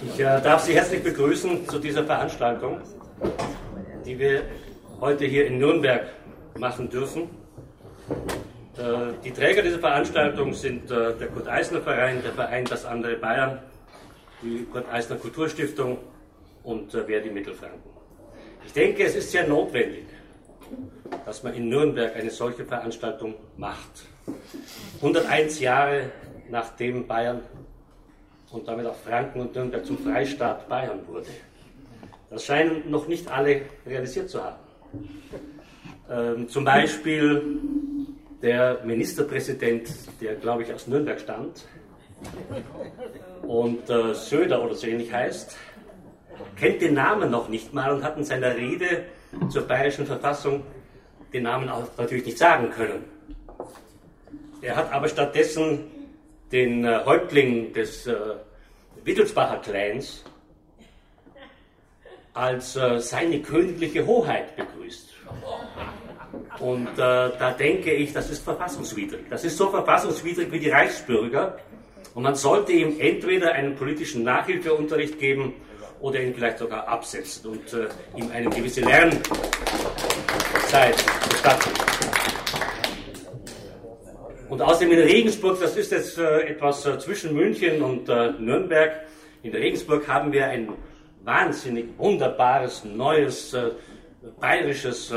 Ich äh, darf Sie herzlich begrüßen zu dieser Veranstaltung, die wir heute hier in Nürnberg machen dürfen. Äh, die Träger dieser Veranstaltung sind äh, der Kurt-Eisner-Verein, der Verein Das andere Bayern, die Kurt-Eisner Kulturstiftung und äh, Verdi Mittelfranken. Ich denke, es ist sehr notwendig, dass man in Nürnberg eine solche Veranstaltung macht. 101 Jahre nachdem Bayern und damit auch Franken und Nürnberg zum Freistaat Bayern wurde. Das scheinen noch nicht alle realisiert zu haben. Ähm, zum Beispiel der Ministerpräsident, der glaube ich aus Nürnberg stammt und äh, Söder oder so ähnlich heißt, kennt den Namen noch nicht mal und hat in seiner Rede zur bayerischen Verfassung den Namen auch natürlich nicht sagen können. Er hat aber stattdessen den äh, Häuptling des äh, Wittelsbacher Clans als äh, seine königliche Hoheit begrüßt. Und äh, da denke ich, das ist verfassungswidrig. Das ist so verfassungswidrig wie die Reichsbürger. Und man sollte ihm entweder einen politischen Nachhilfeunterricht geben oder ihn vielleicht sogar absetzen und äh, ihm eine gewisse Lernzeit gestatten. Und außerdem in Regensburg, das ist jetzt äh, etwas äh, zwischen München und äh, Nürnberg. In Regensburg haben wir ein wahnsinnig wunderbares, neues, bayerisches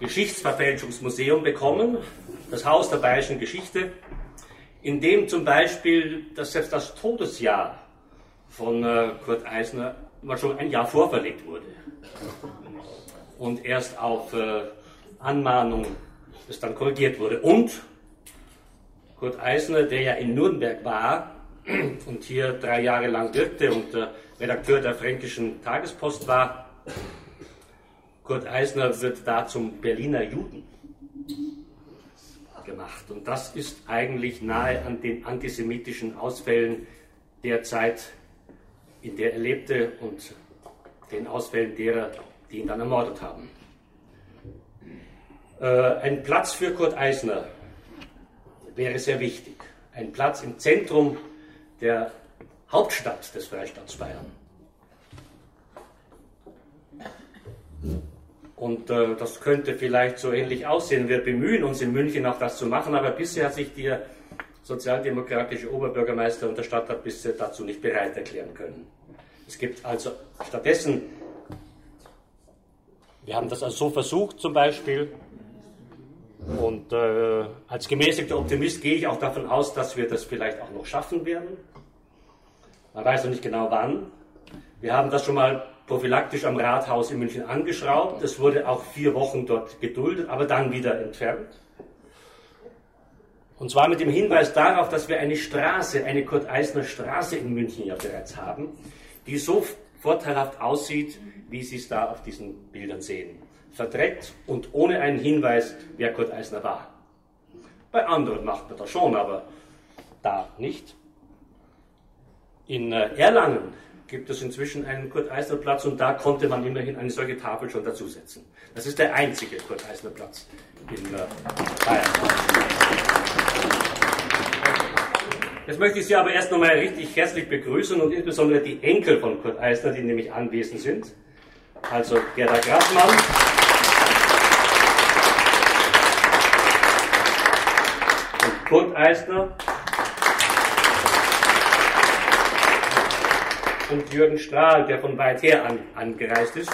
Geschichtsverfälschungsmuseum bekommen, das Haus der bayerischen Geschichte, in dem zum Beispiel das, selbst das Todesjahr von Kurt Eisner mal schon ein Jahr vorverlegt wurde. Und erst auf Anmahnung es dann korrigiert wurde. Und Kurt Eisner, der ja in Nürnberg war und hier drei Jahre lang wirkte und äh, Redakteur der Fränkischen Tagespost war, Kurt Eisner wird da zum Berliner Juden gemacht. Und das ist eigentlich nahe an den antisemitischen Ausfällen der Zeit, in der er lebte und den Ausfällen derer, die ihn dann ermordet haben. Äh, ein Platz für Kurt Eisner wäre sehr wichtig. Ein Platz im Zentrum der Hauptstadt des Freistaats Bayern. Und äh, das könnte vielleicht so ähnlich aussehen. Wir bemühen uns in München auch das zu machen, aber bisher hat sich der sozialdemokratische Oberbürgermeister und der Stadtrat bisher dazu nicht bereit erklären können. Es gibt also stattdessen, wir haben das also so versucht zum Beispiel, und äh, als gemäßigter Optimist gehe ich auch davon aus, dass wir das vielleicht auch noch schaffen werden. Man weiß noch nicht genau wann. Wir haben das schon mal prophylaktisch am Rathaus in München angeschraubt. Es wurde auch vier Wochen dort geduldet, aber dann wieder entfernt. Und zwar mit dem Hinweis darauf, dass wir eine Straße, eine Kurt-Eisner-Straße in München ja bereits haben, die so vorteilhaft aussieht, wie Sie es da auf diesen Bildern sehen verdreckt und ohne einen Hinweis, wer Kurt Eisner war. Bei anderen macht man das schon, aber da nicht. In äh, Erlangen gibt es inzwischen einen Kurt Eisner Platz und da konnte man immerhin eine solche Tafel schon dazusetzen. Das ist der einzige Kurt Eisner Platz in äh, Bayern. Jetzt möchte ich Sie aber erst nochmal richtig herzlich begrüßen und insbesondere die Enkel von Kurt Eisner, die nämlich anwesend sind. Also Gerda Grasmann. Kurt Eisner und Jürgen Strahl, der von weit her an, angereist ist.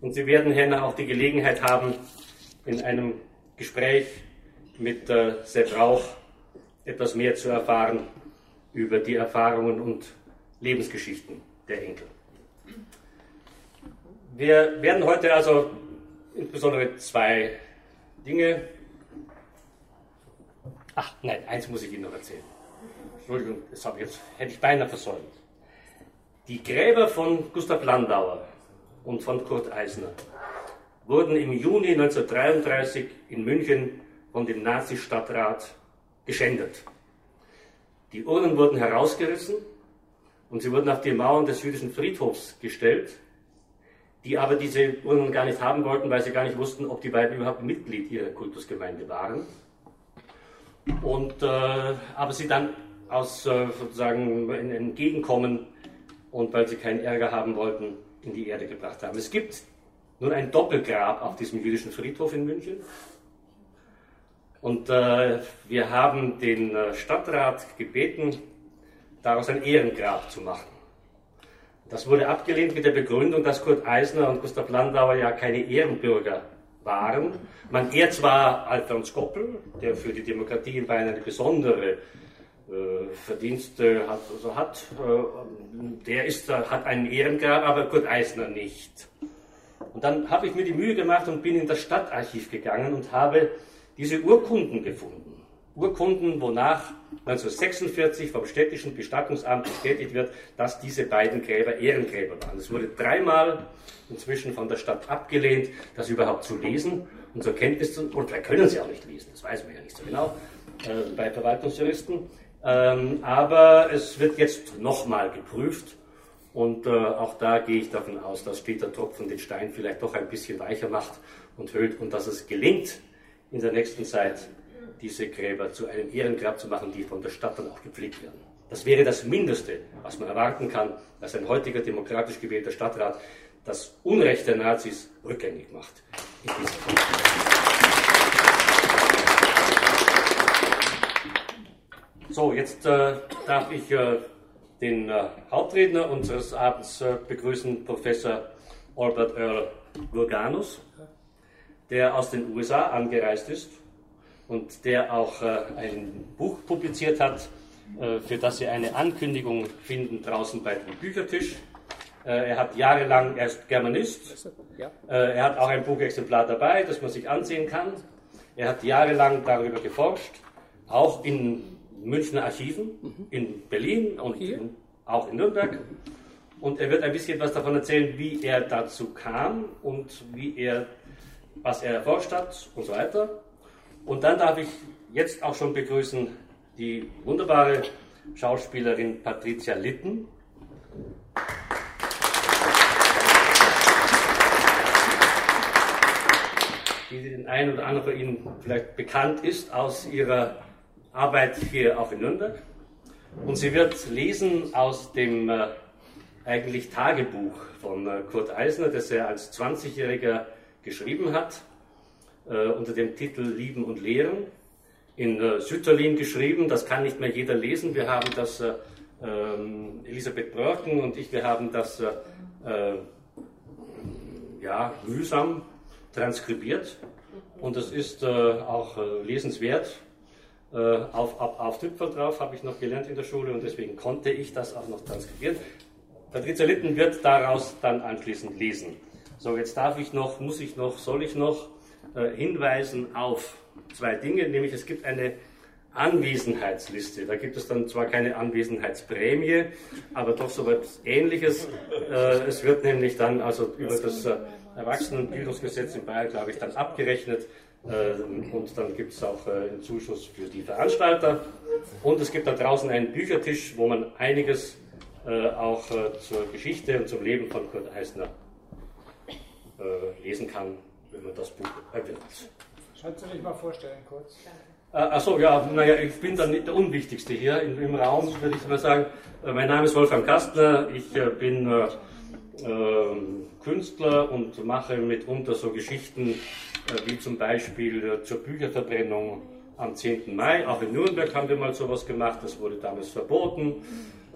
Und Sie werden hier auch die Gelegenheit haben, in einem Gespräch mit äh, Sepp Rauch etwas mehr zu erfahren über die Erfahrungen und Lebensgeschichten der Enkel. Wir werden heute also insbesondere zwei Dinge. Ach nein, eins muss ich Ihnen noch erzählen. Entschuldigung, das habe ich jetzt, hätte ich beinahe versäumt. Die Gräber von Gustav Landauer und von Kurt Eisner wurden im Juni 1933 in München von dem Nazi-Stadtrat geschändet. Die Urnen wurden herausgerissen und sie wurden auf die Mauern des jüdischen Friedhofs gestellt die aber diese Urnen gar nicht haben wollten, weil sie gar nicht wussten, ob die beiden überhaupt Mitglied ihrer Kultusgemeinde waren. und, äh, aber sie dann aus äh, sozusagen Entgegenkommen und weil sie keinen Ärger haben wollten, in die Erde gebracht haben. Es gibt nun ein Doppelgrab auf diesem jüdischen Friedhof in München. Und äh, wir haben den äh, Stadtrat gebeten, daraus ein Ehrengrab zu machen. Das wurde abgelehnt mit der Begründung, dass Kurt Eisner und Gustav Landauer ja keine Ehrenbürger waren. Man ehrt zwar Alfons Goppel, der für die Demokratie in Bayern eine besondere äh, Verdienste hat, also hat äh, der ist, hat einen Ehrengrab, aber Kurt Eisner nicht. Und dann habe ich mir die Mühe gemacht und bin in das Stadtarchiv gegangen und habe diese Urkunden gefunden. Urkunden, wonach 1946 vom städtischen Bestattungsamt bestätigt wird, dass diese beiden Gräber Ehrengräber waren. Es wurde dreimal inzwischen von der Stadt abgelehnt, das überhaupt zu lesen und zur Kenntnis zu, und wir können sie auch nicht lesen, das weiß man ja nicht so genau, äh, bei Verwaltungsjuristen. Ähm, aber es wird jetzt nochmal geprüft und äh, auch da gehe ich davon aus, dass steter Tropfen den Stein vielleicht doch ein bisschen weicher macht und höhlt und dass es gelingt, in der nächsten Zeit diese Gräber zu einem Ehrengrab zu machen, die von der Stadt dann auch gepflegt werden. Das wäre das Mindeste, was man erwarten kann, dass ein heutiger demokratisch gewählter Stadtrat das Unrecht der Nazis rückgängig macht. So, jetzt äh, darf ich äh, den äh, Hauptredner unseres Abends äh, begrüßen, Professor Albert Earl Gurganus, der aus den USA angereist ist und der auch äh, ein Buch publiziert hat, äh, für das Sie eine Ankündigung finden draußen bei dem Büchertisch. Äh, er hat jahrelang, er ist Germanist, er hat auch ein Buchexemplar dabei, das man sich ansehen kann. Er hat jahrelang darüber geforscht, auch in Münchner Archiven, mhm. in Berlin und in, auch in Nürnberg. Und er wird ein bisschen was davon erzählen, wie er dazu kam und wie er, was er erforscht hat und so weiter. Und dann darf ich jetzt auch schon begrüßen die wunderbare Schauspielerin Patricia Litten. die den einen oder anderen von Ihnen vielleicht bekannt ist aus ihrer Arbeit hier auch in Nürnberg. Und sie wird lesen aus dem äh, eigentlich Tagebuch von äh, Kurt Eisner, das er als 20-Jähriger geschrieben hat, äh, unter dem Titel Lieben und Lehren. In äh, Sütterlin geschrieben, das kann nicht mehr jeder lesen. Wir haben das, äh, ähm, Elisabeth Brörken und ich, wir haben das äh, ja, mühsam transkribiert und das ist äh, auch äh, lesenswert. Äh, auf, auf, auf Tüpfer drauf habe ich noch gelernt in der Schule und deswegen konnte ich das auch noch transkribieren. Patricia Litten wird daraus dann anschließend lesen. So, jetzt darf ich noch, muss ich noch, soll ich noch äh, hinweisen auf zwei Dinge, nämlich es gibt eine Anwesenheitsliste. Da gibt es dann zwar keine Anwesenheitsprämie, aber doch so etwas Ähnliches. Äh, es wird nämlich dann also über das äh, Erwachsenenbildungsgesetz in Bayern, glaube ich, dann abgerechnet. Und dann gibt es auch einen Zuschuss für die Veranstalter. Und es gibt da draußen einen Büchertisch, wo man einiges auch zur Geschichte und zum Leben von Kurt Eisner lesen kann, wenn man das Buch erwirbt. Kannst du dich mal vorstellen, kurz? Achso, ja, naja, ich bin dann nicht der Unwichtigste hier im, im Raum, würde ich mal sagen. Mein Name ist Wolfgang Kastner, ich bin ähm, Künstler und mache mitunter so Geschichten äh, wie zum Beispiel äh, zur Bücherverbrennung am 10. Mai. Auch in Nürnberg haben wir mal sowas gemacht, das wurde damals verboten.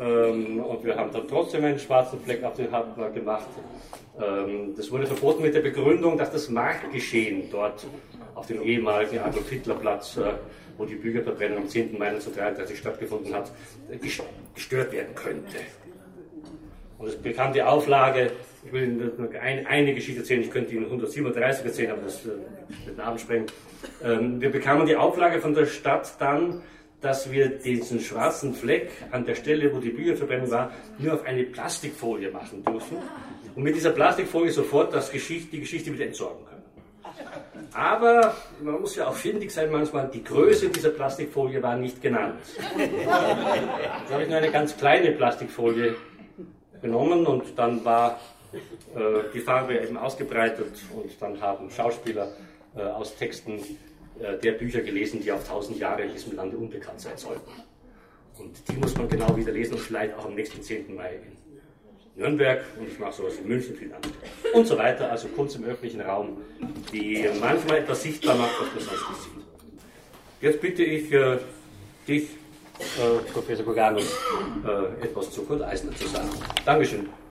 Ähm, und wir haben dann trotzdem einen schwarzen Fleck auf den Hartner gemacht. Ähm, das wurde verboten mit der Begründung, dass das Marktgeschehen dort auf dem ehemaligen Adolf-Hitler-Platz, äh, wo die Bücherverbrennung am 10. Mai 1933 stattgefunden hat, gestört werden könnte. Und es bekam die Auflage, ich will Ihnen eine, eine Geschichte erzählen, ich könnte Ihnen 137 erzählen, aber das äh, wird den Abend sprengen. Ähm, wir bekamen die Auflage von der Stadt dann, dass wir diesen schwarzen Fleck an der Stelle, wo die Bücherverbrennung war, nur auf eine Plastikfolie machen dürfen und mit dieser Plastikfolie sofort das Geschichte, die Geschichte wieder entsorgen können. Aber man muss ja auch findig sein manchmal, die Größe dieser Plastikfolie war nicht genannt. Jetzt habe ich nur eine ganz kleine Plastikfolie genommen und dann war äh, die Farbe eben ausgebreitet und dann haben Schauspieler äh, aus Texten der Bücher gelesen, die auf tausend Jahre in diesem Lande unbekannt sein sollten. Und die muss man genau wieder lesen und vielleicht auch am nächsten 10. Mai in Nürnberg und ich mache sowas in München viel an. Und so weiter, also Kunst im öffentlichen Raum, die manchmal etwas sichtbar macht, was man sonst nicht sieht. Jetzt bitte ich äh, dich, äh, Professor Koganus, äh, etwas zu Kurt Eisner zu sagen. Dankeschön.